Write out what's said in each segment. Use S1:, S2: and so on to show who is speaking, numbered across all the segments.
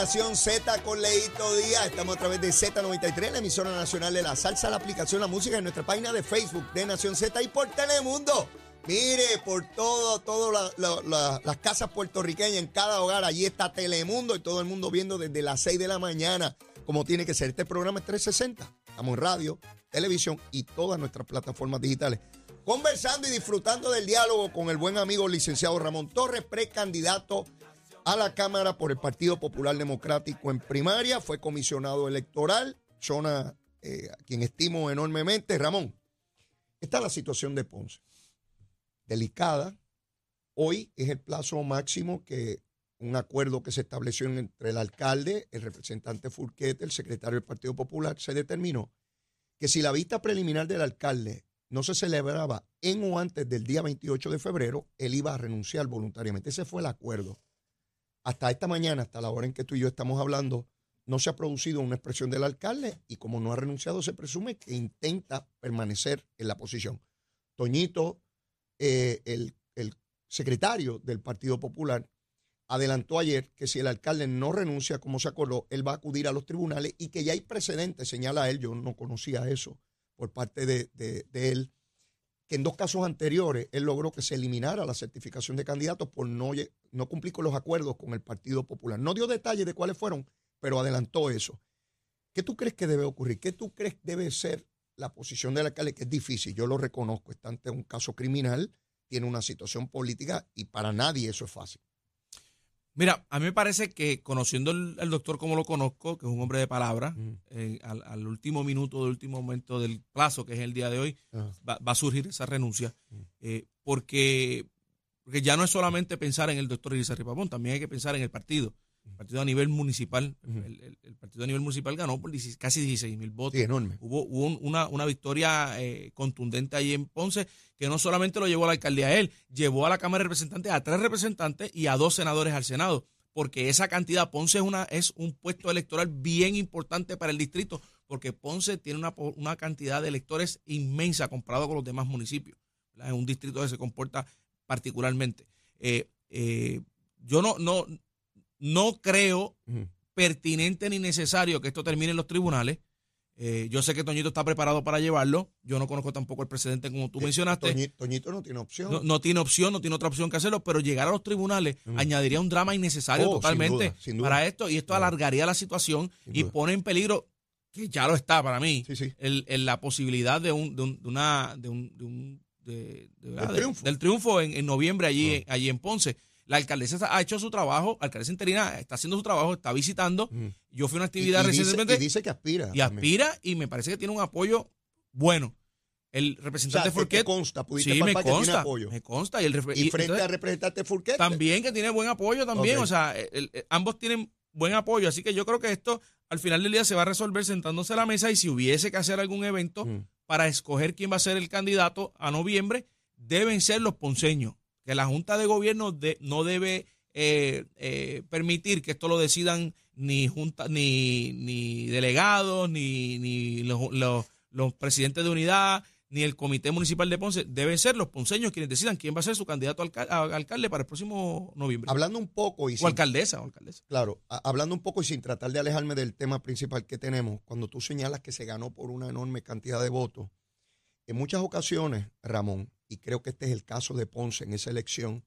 S1: Nación Z con Leito Díaz. Estamos a través de Z93, la emisora nacional de la salsa, la aplicación La Música en nuestra página de Facebook de Nación Z y por Telemundo. Mire, por todo, todas las casas puertorriqueñas, en cada hogar, allí está Telemundo y todo el mundo viendo desde las 6 de la mañana, como tiene que ser. Este programa es 360. Estamos en radio, televisión y todas nuestras plataformas digitales. Conversando y disfrutando del diálogo con el buen amigo licenciado Ramón Torres, precandidato a la Cámara por el Partido Popular Democrático en primaria, fue comisionado electoral, zona eh, a quien estimo enormemente. Ramón, está la situación de Ponce. Delicada. Hoy es el plazo máximo que un acuerdo que se estableció entre el alcalde, el representante Furquete, el secretario del Partido Popular, se determinó que si la vista preliminar del alcalde no se celebraba en o antes del día 28 de febrero, él iba a renunciar voluntariamente. Ese fue el acuerdo hasta esta mañana, hasta la hora en que tú y yo estamos hablando, no se ha producido una expresión del alcalde y como no ha renunciado, se presume que intenta permanecer en la posición. Toñito, eh, el, secretario del Partido Popular, adelantó ayer que si el alcalde no renuncia como se acordó, él va a acudir a los tribunales y que ya hay precedentes, señala él, yo no conocía eso por parte de, de él, que en dos casos anteriores él logró que se eliminara la certificación de candidatos por no, no cumplir con los acuerdos con el Partido Popular. No dio detalles de cuáles fueron, pero adelantó eso. ¿Qué tú crees que debe ocurrir? ¿Qué tú crees debe ser la posición del alcalde? Que es difícil, yo lo reconozco, está ante un caso criminal, tiene una situación política y para nadie eso es fácil.
S2: Mira, a mí me parece que conociendo al doctor como lo conozco, que es un hombre de palabra, eh, al, último minuto, del último momento del plazo, que es el día de hoy, va, a surgir esa renuncia. Eh, porque, porque ya no es solamente pensar en el doctor Elisa Ripapón, también hay que pensar en el partido. El partido a nivel municipal, el, partido a nivel municipal ganó por casi 16 mil votos.
S1: enorme.
S2: Hubo, una, una, victoria eh, contundente ahí en Ponce, que no solamente lo llevó a la alcaldía a él, llevó a la Cámara de Representantes a tres representantes y a dos senadores al Senado, porque esa cantidad, Ponce es, una, es un puesto electoral bien importante para el distrito, porque Ponce tiene una, una cantidad de electores inmensa comparado con los demás municipios. Es un distrito que se comporta particularmente. Eh, eh, yo no, no, no creo pertinente ni necesario que esto termine en los tribunales. Eh, yo sé que Toñito está preparado para llevarlo. Yo no conozco tampoco el precedente como tú eh, mencionaste.
S1: Toñito, no tiene opción.
S2: No, tiene opción, no tiene otra opción que hacerlo, pero llegar a los tribunales añadiría un drama innecesario oh, totalmente para esto y esto alargaría la situación y pone en peligro, que ya lo está para mí, El, la posibilidad de un, de, una, de un, del triunfo en, noviembre allí, allí en Ponce. La alcaldesa ha hecho su trabajo, la alcaldesa interina está haciendo su trabajo, está visitando. Yo fui a una actividad recientemente.
S1: y dice que aspira.
S2: Y aspira y me parece que tiene un apoyo bueno. El representante o
S1: sea, consta, sí, me consta, apoyo.
S2: me consta. Y, el,
S1: frente al representante Furquete.
S2: También que tiene buen apoyo también. O sea, ambos tienen buen apoyo. Así que yo creo que esto al final del día se va a resolver sentándose a la mesa y si hubiese que hacer algún evento para escoger quién va a ser el candidato a noviembre, deben ser los ponceños que la Junta de Gobierno no debe eh, eh, permitir que esto lo decidan ni junta, ni, ni delegados, ni, ni los, presidentes de unidad, ni el Comité Municipal de Ponce. Deben ser los ponceños quienes decidan quién va a ser su candidato a alcalde para el próximo noviembre.
S1: Hablando un poco y
S2: o alcaldesa o alcaldesa.
S1: Claro, hablando un poco y sin tratar de alejarme del tema principal que tenemos, cuando tú señalas que se ganó por una enorme cantidad de votos, en muchas ocasiones, Ramón, y creo que este es el caso de Ponce en esa elección,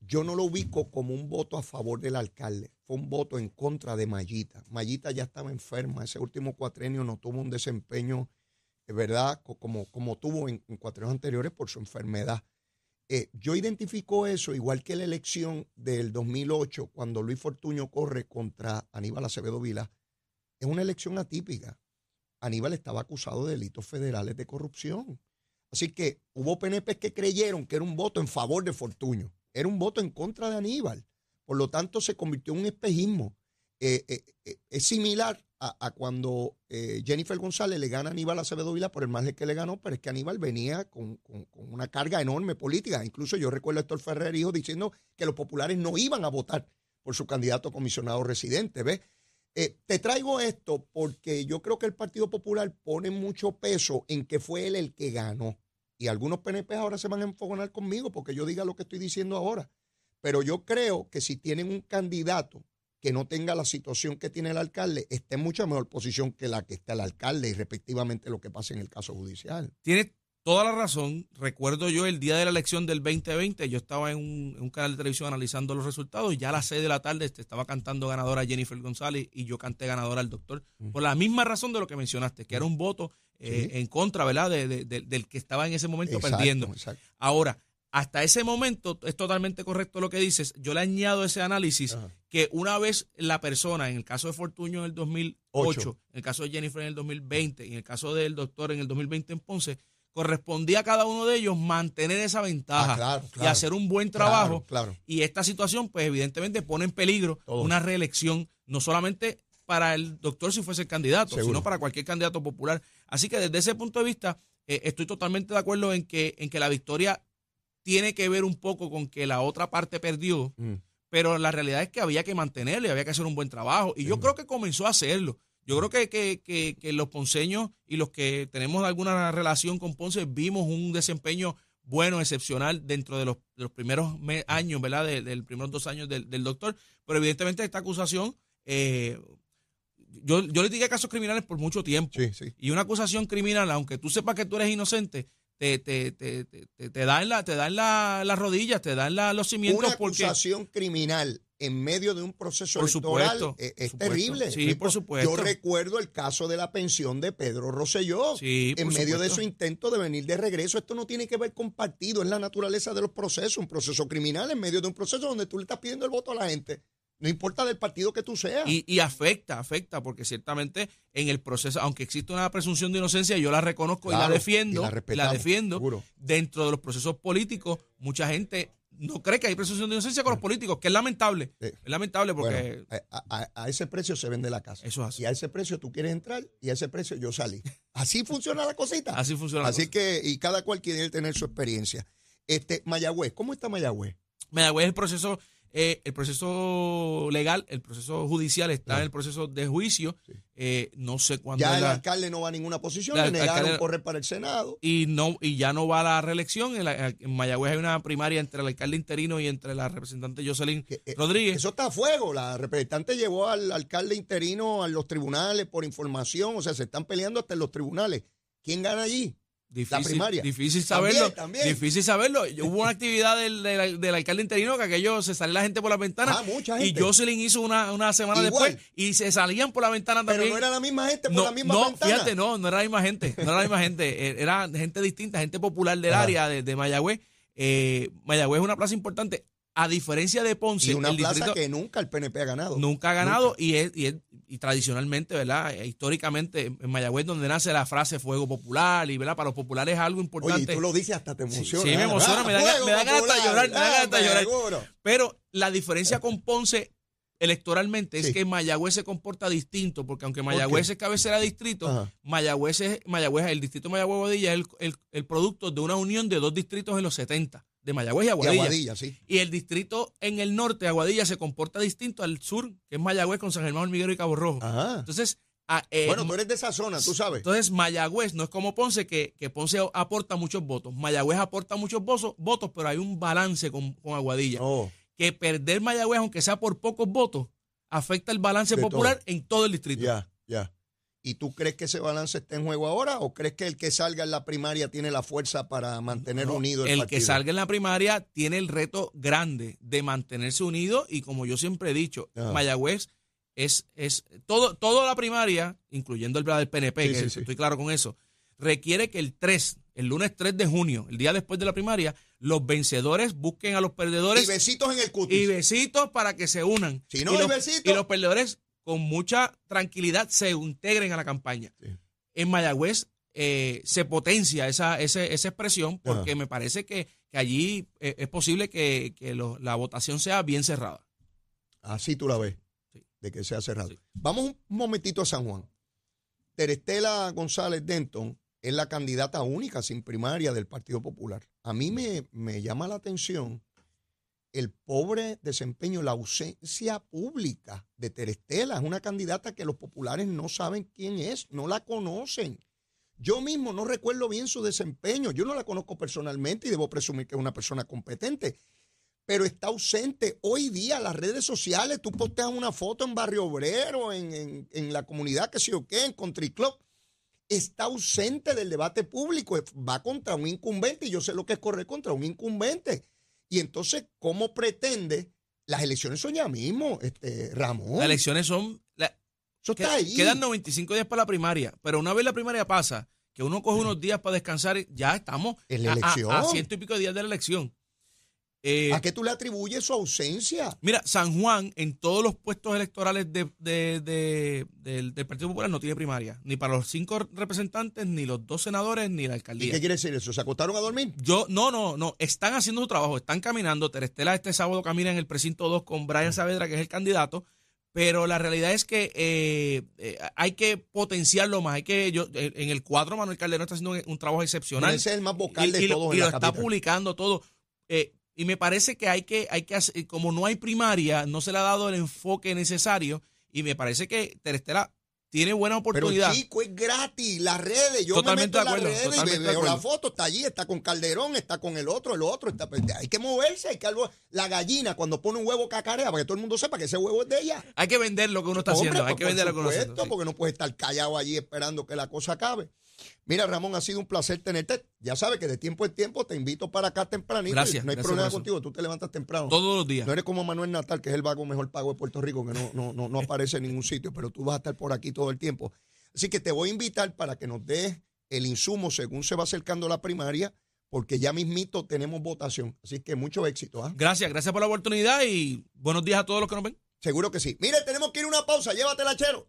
S1: yo no lo ubico como un voto a favor del alcalde, fue un voto en contra de Mayita. Mayita ya estaba enferma, ese último cuatrenio no tuvo un desempeño, ¿verdad?, como, como tuvo en, cuatrenios anteriores por su enfermedad. Eh, yo identifico eso, igual que la elección del 2008, cuando Luis Fortuño corre contra Aníbal Acevedo Vila, es una elección atípica. Aníbal estaba acusado de delitos federales de corrupción. Así que hubo PNP que creyeron que era un voto en favor de Fortuño, era un voto en contra de Aníbal. Por lo tanto, se convirtió en un espejismo. Eh, eh, eh, es similar a, cuando Jennifer González le gana a Aníbal Acevedo Vila por el margen que le ganó, pero es que Aníbal venía con, una carga enorme política. Incluso yo recuerdo a Héctor Ferrer, hijo, diciendo que los populares no iban a votar por su candidato comisionado residente. ¿ves? Te traigo esto porque yo creo que el Partido Popular pone mucho peso en que fue él el que ganó. Y algunos PNP ahora se van a enfogonar conmigo porque yo diga lo que estoy diciendo ahora. Pero yo creo que si tienen un candidato que no tenga la situación que tiene el alcalde esté en mucha mejor posición que la que está el alcalde y respectivamente lo que pasa en el caso judicial.
S2: Tiene toda la razón. Recuerdo yo el día de la elección del 2020, yo estaba en un, canal de televisión analizando los resultados y ya a las 6 de la tarde este, estaba cantando ganadora Jennifer González y yo canté ganadora al doctor. Por la misma razón de lo que mencionaste, que era un voto eh, en contra, ¿verdad? De, del que estaba en ese momento perdiendo. Ahora, hasta ese momento es totalmente correcto lo que dices. Yo le añado ese análisis que una vez la persona, en el caso de Fortuño en el 2008, en el caso de Jennifer en el 2020, en el caso del doctor en el 2020 en Ponce, correspondía a cada uno de ellos mantener esa ventaja ah, y hacer un buen trabajo. Y esta situación, pues evidentemente pone en peligro una reelección, no solamente para el doctor si fuese el candidato, sino para cualquier candidato popular. Así que desde ese punto de vista, eh, estoy totalmente de acuerdo en que, en que la victoria tiene que ver un poco con que la otra parte perdió, mm. pero la realidad es que había que mantenerlo y había que hacer un buen trabajo. Y yo creo que comenzó a hacerlo. Yo creo que, que, los ponceños y los que tenemos alguna relación con Ponce vimos un desempeño bueno, excepcional dentro de los, primeros años, ¿verdad? Del de, primeros dos años del, doctor. Pero evidentemente esta acusación, eh, yo, yo le dije casos criminales por mucho tiempo. Y una acusación criminal, aunque tú sepas que tú eres inocente, te, te, te, te, te dan, la, te dan la, las rodillas, te dan la, los cimientos.
S1: Una acusación criminal en medio de un proceso electoral eh, es, terrible.
S2: Sí, por supuesto.
S1: Yo recuerdo el caso de la pensión de Pedro Rosselló. en medio de su intento de venir de regreso. Esto no tiene que ver con partido, es la naturaleza de los procesos. Un proceso criminal en medio de un proceso donde tú le estás pidiendo el voto a la gente. No importa del partido que tú seas.
S2: Y, afecta, afecta, porque ciertamente en el proceso, aunque existe una presunción de inocencia, yo la reconozco y la defiendo, la, defiendo. Dentro de los procesos políticos, mucha gente no cree que hay presunción de inocencia con los políticos, que es lamentable. Es lamentable porque...
S1: a, ese precio se vende la casa.
S2: Eso es así.
S1: Y a ese precio tú quieres entrar y a ese precio yo salí. Así funciona la cosita.
S2: Así funciona.
S1: Así que, y cada cual quiere tener su experiencia. Este, Mayagüez, ¿cómo está Mayagüez?
S2: Mayagüez es el proceso eh, el proceso legal, el proceso judicial está en el proceso de juicio. Eh, no sé cuándo.
S1: Ya el alcalde no va a ninguna posición, le negaron correr para el Senado.
S2: Y no y ya no va a la reelección. En, Mayagüez hay una primaria entre el alcalde interino y entre la representante Jocelyn eh, Rodríguez.
S1: Eso está a fuego. La representante llevó al alcalde interino a los tribunales por información. O sea, se están peleando hasta en los tribunales. ¿Quién gana allí?
S2: Difícil,
S1: la primaria.
S2: Difícil saberlo. Difícil saberlo. Hubo una actividad del, del, alcalde interino que aquello se sale la gente por la ventana.
S1: Ah, mucha gente.
S2: Y Jocelyn hizo una, una semana después y se salían por la ventana también.
S1: Pero no era la misma gente por la misma no,
S2: ventana. Fíjate, no, no era la misma gente. No era la misma gente. Eh, era gente distinta, gente popular del área de, de Mayagüez. Eh, Mayagüez es una plaza importante. A diferencia de Ponce.
S1: Y una plaza que nunca el PNP ha ganado.
S2: Nunca ha ganado y es, y es y tradicionalmente, ¿verdad? E históricamente en Mayagüez donde nace la frase fuego popular y, ¿verdad? Para los populares es algo importante.
S1: Oye, tú lo dices hasta te emociona.
S2: Sí, me emociona, me da, me da ganas de llorar, me da ganas de llorar. Pero la diferencia con Ponce electoralmente es que Mayagüez se comporta distinto, porque aunque Mayagüez es cabecera de distrito, Mayagüez, es, Mayagüez, el distrito Mayagüez Bodilla es el, el, producto de una unión de dos distritos en los 70 de Mayagüez y Aguadilla. Y, el distrito en el norte, Aguadilla, se comporta distinto al sur, que es Mayagüez con San Germán Hormiguero y Cabo Rojo. Entonces,
S1: eh, bueno, tú eres de esa zona, tú sabes.
S2: Entonces, Mayagüez no es como Ponce, que, que Ponce aporta muchos votos. Mayagüez aporta muchos votos, pero hay un balance con, con Aguadilla. Oh. Que perder Mayagüez, aunque sea por pocos votos, afecta el balance popular en todo el distrito.
S1: Ya, ya. ¿Y tú crees que ese balance está en juego ahora o crees que el que salga en la primaria tiene la fuerza para mantener unido el,
S2: el que salga en la primaria tiene el reto grande de mantenerse unido y como yo siempre he dicho, Mayagüez es, es todo, toda la primaria, incluyendo el del PNP, que estoy claro con eso, requiere que el 3, el lunes 3 de junio, el día después de la primaria, los vencedores busquen a los perdedores.
S1: Y besitos en el cutis.
S2: Y besitos para que se unan.
S1: Si no, y,
S2: los, y los perdedores con mucha tranquilidad se integren a la campaña. En Mayagüez eh, se potencia esa, esa, expresión porque me parece que, allí eh, es posible que, la votación sea bien cerrada.
S1: Así tú la ves, de que sea cerrada. Vamos un momentito a San Juan. Terestela González Denton es la candidata única sin primaria del Partido Popular. A mí me, me llama la atención el pobre desempeño, la ausencia pública de Terestela. Es una candidata que los populares no saben quién es, no la conocen. Yo mismo no recuerdo bien su desempeño. Yo no la conozco personalmente y debo presumir que es una persona competente. pero está ausente. Hoy día las redes sociales, tú posteas una foto en Barrio Obrero, en, en, la comunidad que sé yo qué, en Country Club, está ausente del debate público, va contra un incumbente y yo sé lo que es correr contra un incumbente. Y entonces, ¿cómo pretende? Las elecciones son ya mismo, este, Ramón.
S2: Las elecciones son...
S1: Eso está ahí.
S2: Quedan 95 días para la primaria, pero una vez la primaria pasa, que uno coge unos días para descansar, ya estamos
S1: en la elección.
S2: A, ciento y pico de días de la elección.
S1: Eh, ¿A qué tú le atribuyes su ausencia?
S2: Mira, San Juan en todos los puestos electorales de, del, Partido Popular no tiene primaria, ni para los cinco representantes, ni los dos senadores, ni la alcaldía.
S1: ¿Y qué quiere decir eso? ¿Se acostaron a dormir?
S2: Yo, no, no, no, están haciendo su trabajo, están caminando. Terestela este sábado camina en el precinto 2 con Brian Saavedra, que es el candidato, pero la realidad es que eh, eh, hay que potenciarlo más. Hay que yo en el cuadro Manuel Calderón está haciendo un, trabajo excepcional.
S1: ese es el más vocal de todos.
S2: Y,
S1: lo
S2: está publicando todo. Eh, y me parece que hay que, hay que hacer, como no hay primaria, no se le ha dado el enfoque necesario. Y me parece que Terestela tiene buena oportunidad.
S1: Pero chico, es gratis, las redes, yo
S2: totalmente
S1: me
S2: meto en las
S1: redes y veo la foto, está allí, está con Calderón, está con el otro, el otro, está, pues, hay que moverse, hay que algo, la gallina cuando pone un huevo cacarea para que todo el mundo sepa que ese huevo es de ella.
S2: Hay que vender lo que uno está haciendo, hay que vender lo que uno está
S1: haciendo. porque no puede estar callado allí esperando que la cosa acabe. Mira, Ramón, ha sido un placer tenerte. Ya sabes que de tiempo en tiempo te invito para acá tempranito.
S2: Gracias.
S1: No hay problema contigo, tú te levantas temprano.
S2: Todos los días.
S1: No eres como Manuel Natal, que es el vago mejor pago de Puerto Rico, que no, no, no, no aparece en ningún sitio, pero tú vas a estar por aquí todo el tiempo. Así que te voy a invitar para que nos des el insumo según se va acercando la primaria, porque ya mismito tenemos votación. Así que mucho éxito. ¿ah?
S2: Gracias, gracias por la oportunidad y buenos días a todos los que nos ven.
S1: Seguro que sí. Mire, tenemos que ir a una pausa. Llévatela, chero.